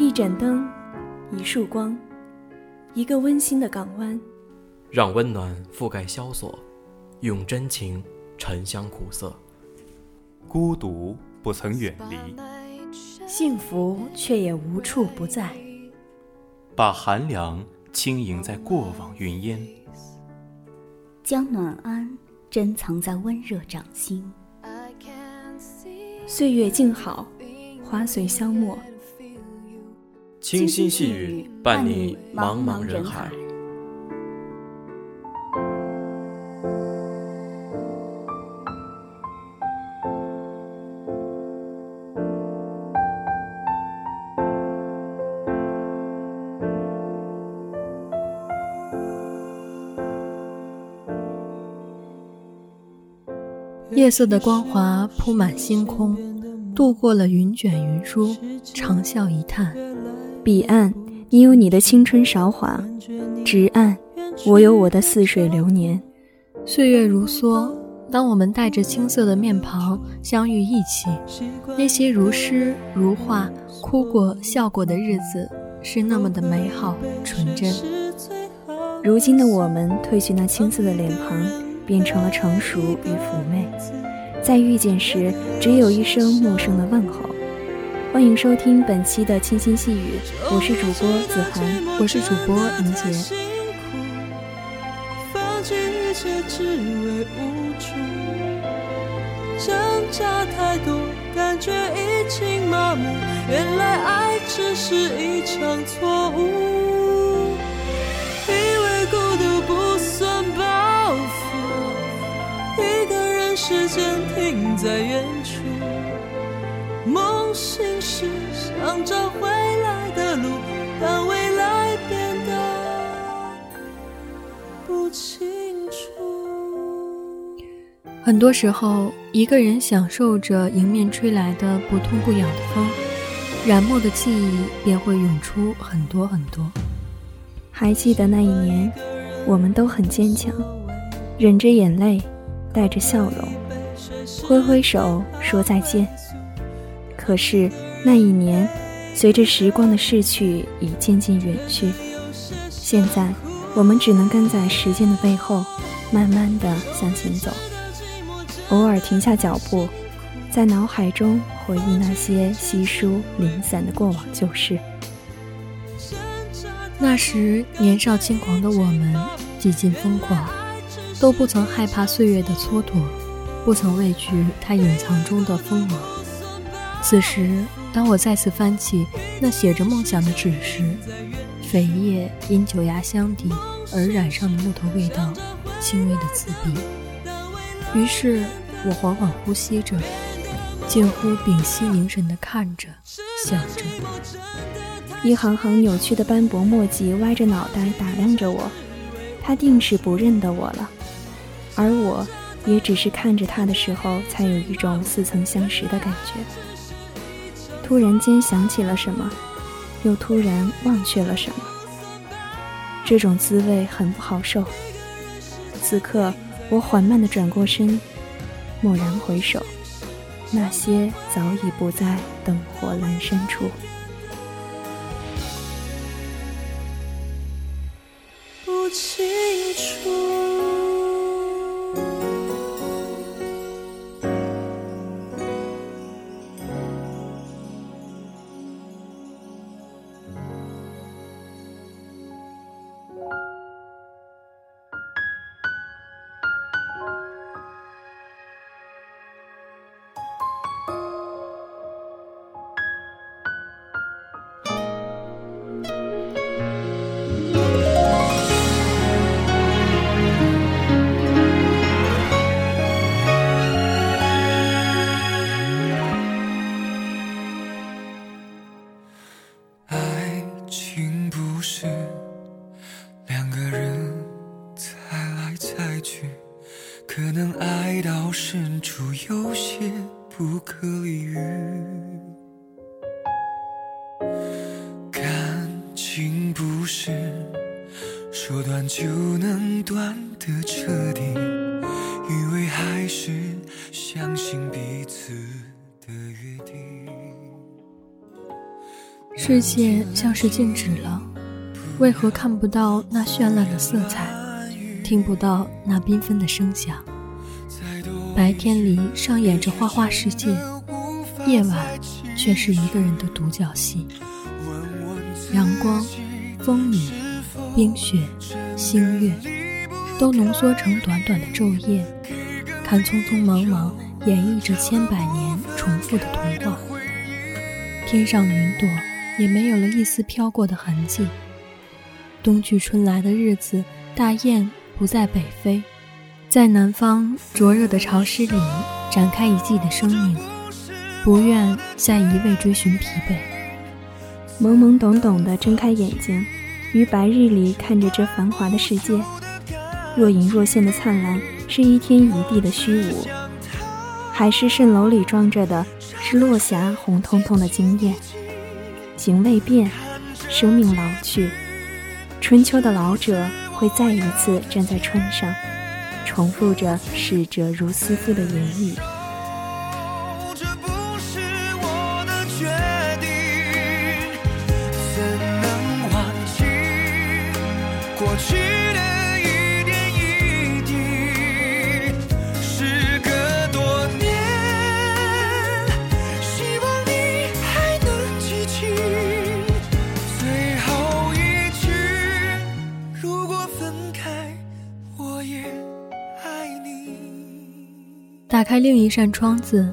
一盏灯，一束光，一个温馨的港湾，让温暖覆盖萧索，用真情沉香苦涩。孤独不曾远离，幸福却也无处不在。把寒凉轻盈在过往云烟，将暖安珍藏在温热掌心。岁月静好，花随香没。清新细雨伴你茫茫人海。夜色的光华铺满星空，度过了云卷云舒，长啸一叹。彼岸，你有你的青春韶华；直岸，我有我的似水流年。岁月如梭，当我们带着青涩的面庞相遇一起，那些如诗如画、哭过笑过的日子，是那么的美好纯真。如今的我们，褪去那青涩的脸庞。变成了成熟与妩媚，在遇见时，只有一声陌生的问候。欢迎收听本期的清新细语，我是主播子涵，我是主播宁杰。挣扎太多，感觉已经麻木，原来爱只是一场错误。以为孤独不算包袱。一个人，时间停在远想找回来的路，让未来变得不清楚。很多时候，一个人享受着迎面吹来的不痛不痒的风，染墨的记忆便会涌出很多很多。还记得那一年，我们都很坚强，忍着眼泪。带着笑容，挥挥手说再见。可是那一年，随着时光的逝去，已渐渐远去。现在，我们只能跟在时间的背后，慢慢的向前走。偶尔停下脚步，在脑海中回忆那些稀疏零散的过往旧事。那时年少轻狂的我们，几近疯狂。都不曾害怕岁月的蹉跎，不曾畏惧它隐藏中的锋芒。此时，当我再次翻起那写着梦想的纸时，扉页因酒压箱底而染上的木头味道，轻微的刺鼻。于是我缓缓呼吸着，近乎屏息凝神地看着、想着。一行行扭曲的斑驳墨迹歪着脑袋打量着我，他定是不认得我了。而我，也只是看着他的时候，才有一种似曾相识的感觉。突然间想起了什么，又突然忘却了什么，这种滋味很不好受。此刻，我缓慢地转过身，蓦然回首，那些早已不在灯火阑珊处。情不是说断就能断的彻底，以为还是相信彼此的约定。世界像是静止了，为何看不到那绚烂的色彩，听不到那缤纷的声响？白天里上演着花花世界，夜晚却是一个人的独角戏。阳光、风雨、冰雪、星月，都浓缩成短短的昼夜，看匆匆忙忙演绎着千百年重复的童话。天上云朵也没有了一丝飘过的痕迹。冬去春来的日子，大雁不再北飞，在南方灼热的潮湿里展开一季的生命，不愿再一味追寻疲惫。懵懵懂懂地睁开眼睛，于白日里看着这繁华的世界，若隐若现的灿烂，是一天一地的虚无；海市蜃楼里装着的，是落霞红彤彤的惊艳。形未变，生命老去，春秋的老者会再一次站在川上，重复着逝者如斯夫的言语。打开另一扇窗子，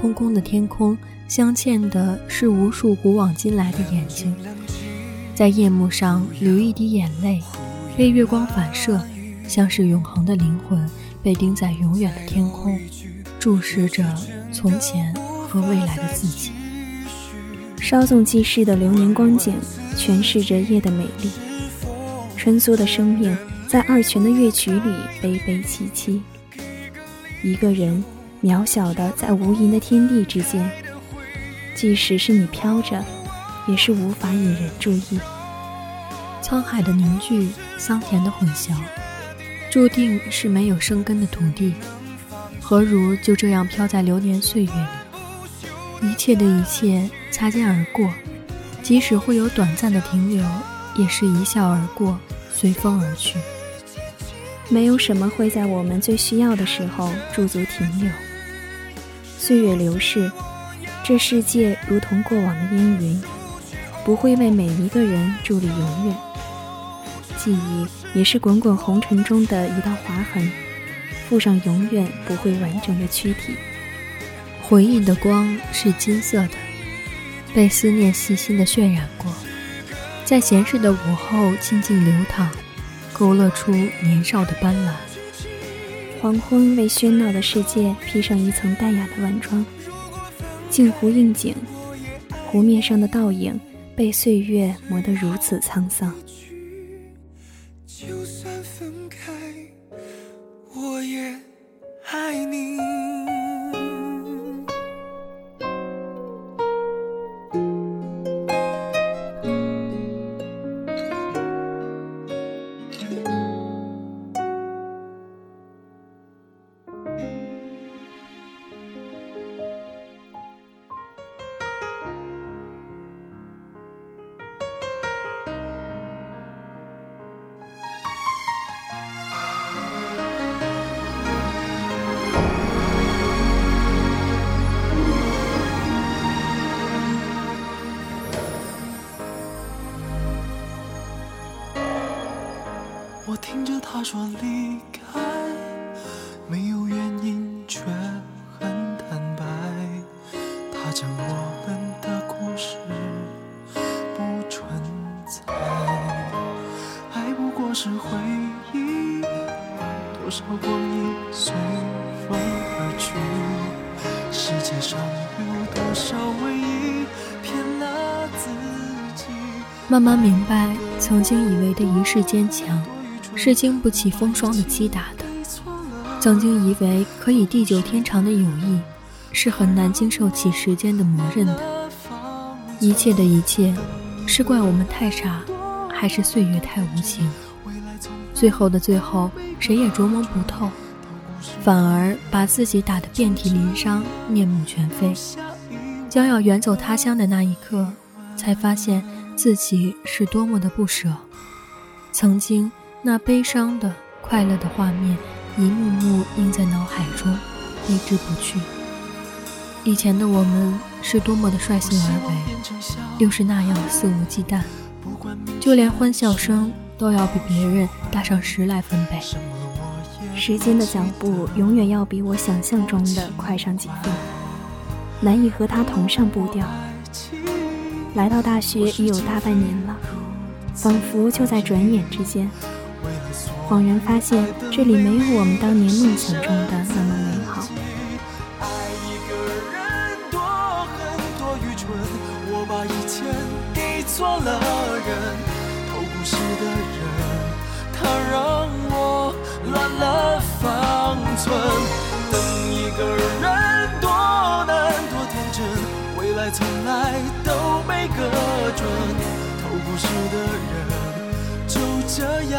空空的天空，镶嵌的是无数古往今来的眼睛，在夜幕上流一滴眼泪，被月光反射，像是永恒的灵魂被钉在永远的天空，注视着从前和未来的自己。稍纵即逝的流年光景，诠释着夜的美丽。穿梭的生命，在二泉的乐曲里悲悲戚戚。一个人渺小的在无垠的天地之间，即使是你飘着，也是无法引人注意。沧海的凝聚，桑田的混淆，注定是没有生根的土地。何如就这样飘在流年岁月里？一切的一切擦肩而过，即使会有短暂的停留，也是一笑而过，随风而去。没有什么会在我们最需要的时候驻足停留。岁月流逝，这世界如同过往的烟云，不会为每一个人伫立永远。记忆也是滚滚红尘中的一道划痕，附上永远不会完整的躯体。回忆的光是金色的，被思念细心的渲染过，在闲适的午后静静流淌。勾勒出年少的斑斓。黄昏为喧闹的世界披上一层淡雅的晚妆。镜湖映景，湖面上的倒影被岁月磨得如此沧桑。他说离开，没有原因，却很坦白。他讲我们的故事不存在，爱不过是回忆，多少光阴随风而去。世界上有多少唯一，骗了自己。慢慢明白，曾经以为的一世坚强。是经不起风霜的击打的。曾经以为可以地久天长的友谊，是很难经受起时间的磨刃的。一切的一切，是怪我们太傻，还是岁月太无情？最后的最后，谁也琢磨不透，反而把自己打得遍体鳞伤、面目全非。将要远走他乡的那一刻，才发现自己是多么的不舍。曾经那悲伤的、快乐的画面，一幕幕映在脑海中，挥之不去。以前的我们是多么的率性而为，又是那样肆无忌惮，就连欢笑声都要比别人大上十来分贝。时间的脚步永远要比我想象中的快上几分，难以和他同上步调。来到大学已有大半年了，仿佛就在转眼之间，恍然发现这里没有我们当年梦想中的那么美好。爱一个人多狠多愚蠢，我把以前给错了人，偷故事的人，他让我乱了方寸。等一个人多难多天真，未来从来都没个准。偷故事的人，就这样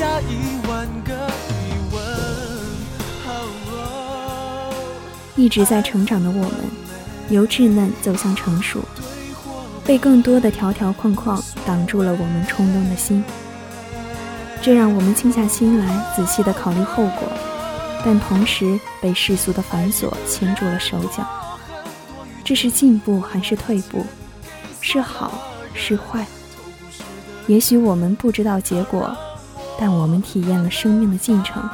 下一万个疑问。一直在成长的我们。由稚嫩走向成熟，被更多的条条框框挡住了我们冲动的心，这让我们静下心来仔细的考虑后果，但同时被世俗的繁琐牵住了手脚。这是进步还是退步？是好是坏？也许我们不知道结果，但我们体验了生命的进程，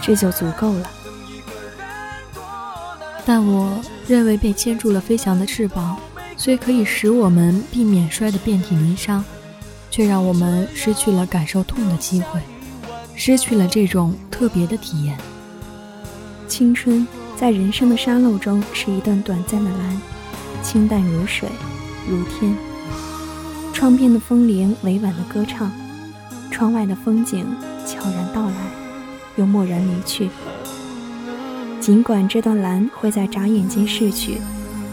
这就足够了。但我认为，被牵住了飞翔的翅膀，虽可以使我们避免摔得遍体鳞伤，却让我们失去了感受痛的机会，失去了这种特别的体验。青春在人生的沙漏中是一段短暂的蓝，清淡如水，如天。窗边的风铃委婉的歌唱，窗外的风景悄然到来，又蓦然离去。尽管这段蓝会在眨眼间逝去，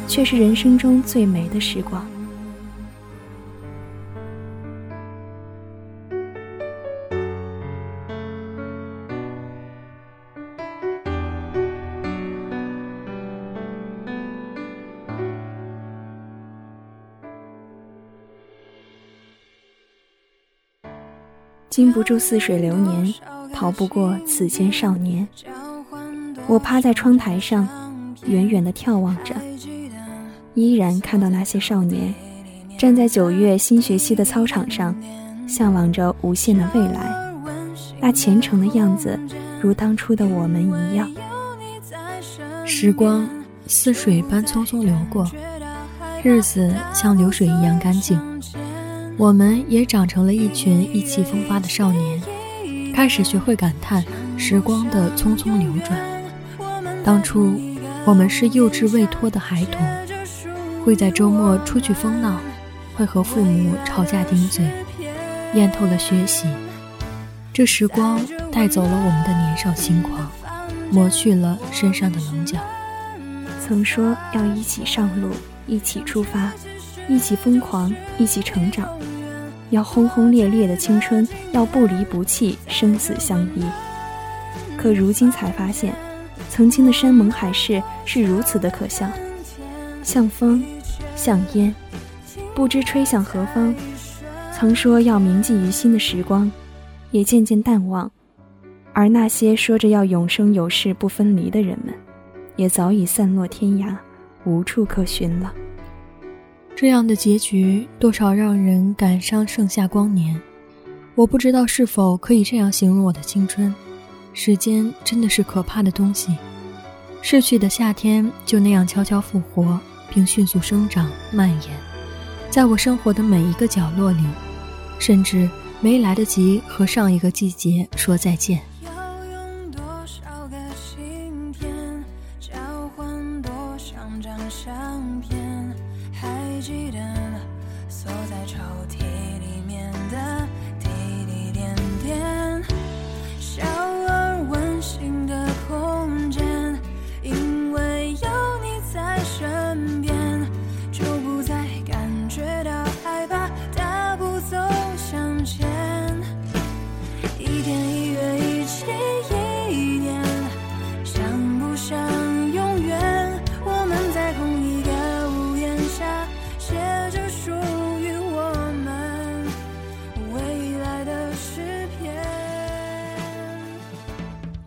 却是人生中最美的时光。经不住似水流年，逃不过此间少年。我趴在窗台上，远远地眺望着，依然看到那些少年站在九月新学期的操场上，向往着无限的未来。那虔诚的样子，如当初的我们一样。时光似水般匆匆流过，日子像流水一样干净。我们也长成了一群意气风发的少年，开始学会感叹时光的匆匆流转。当初，我们是幼稚未脱的孩童，会在周末出去疯闹，会和父母吵架顶嘴，厌透了学习。这时光带走了我们的年少轻狂，磨去了身上的棱角。曾说要一起上路，一起出发，一起疯狂，一起成长，要轰轰烈烈的青春，要不离不弃，生死相依。可如今才发现。曾经的山盟海誓是如此的可笑，像风，像烟，不知吹向何方。曾说要铭记于心的时光，也渐渐淡忘。而那些说着要永生有世不分离的人们，也早已散落天涯，无处可寻了。这样的结局，多少让人感伤。盛夏光年，我不知道是否可以这样形容我的青春。时间真的是可怕的东西，逝去的夏天就那样悄悄复活，并迅速生长蔓延，在我生活的每一个角落里，甚至没来得及和上一个季节说再见。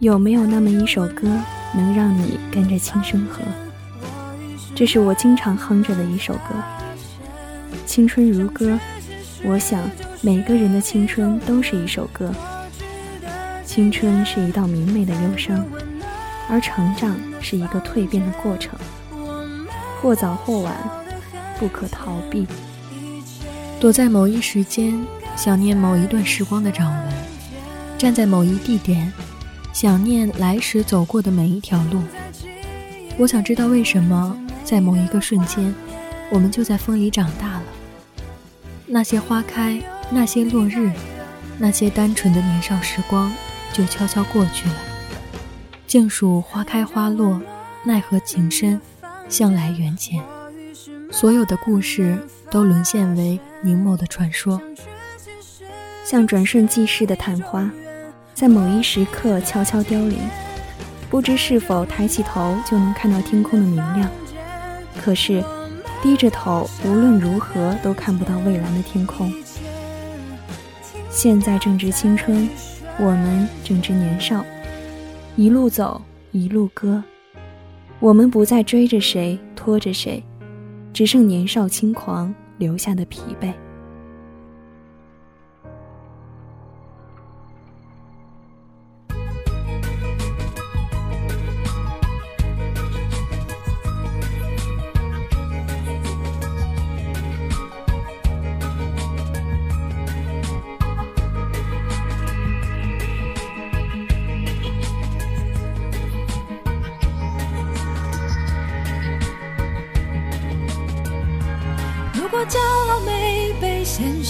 有没有那么一首歌，能让你跟着轻声和？这是我经常哼着的一首歌。青春如歌，我想每个人的青春都是一首歌。青春是一道明媚的忧伤，而成长是一个蜕变的过程，或早或晚，不可逃避。躲在某一时间，想念某一段时光的掌纹；站在某一地点。想念来时走过的每一条路，我想知道为什么在某一个瞬间，我们就在风里长大了。那些花开，那些落日，那些单纯的年少时光，就悄悄过去了。静数花开花落，奈何情深，向来缘浅。所有的故事都沦陷为凝眸的传说，像转瞬即逝的昙花。在某一时刻悄悄凋零，不知是否抬起头就能看到天空的明亮。可是，低着头，无论如何都看不到蔚蓝的天空。现在正值青春，我们正值年少，一路走，一路歌。我们不再追着谁，拖着谁，只剩年少轻狂留下的疲惫。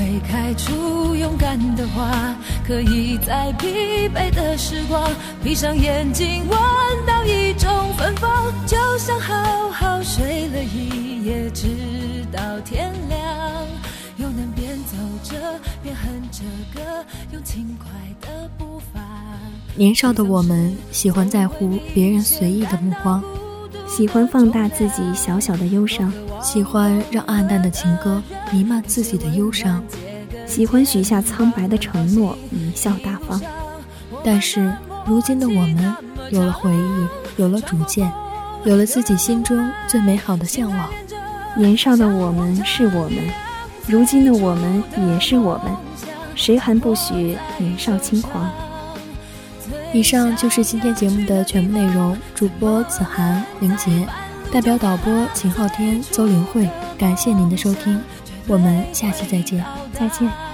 会开出勇敢的花，可以在疲惫的时光，闭上眼睛闻到一种芬芳，就像好好睡了一夜，直到天亮，又能边走着边哼着歌，用轻快的步伐。年少的我们喜欢在乎别人随意的目光，喜欢放大自己小小的忧伤。喜欢让暗淡的情歌弥漫自己的忧伤，喜欢许下苍白的承诺，贻笑大方。但是如今的我们有了回忆，有了主见，有了自己心中最美好的向往。年少的我们是我们，如今的我们也是我们。谁还不许年少轻狂？以上就是今天节目的全部内容。主播子涵、林杰。代表导播秦昊天、邹林慧，感谢您的收听，我们下期再见，再见。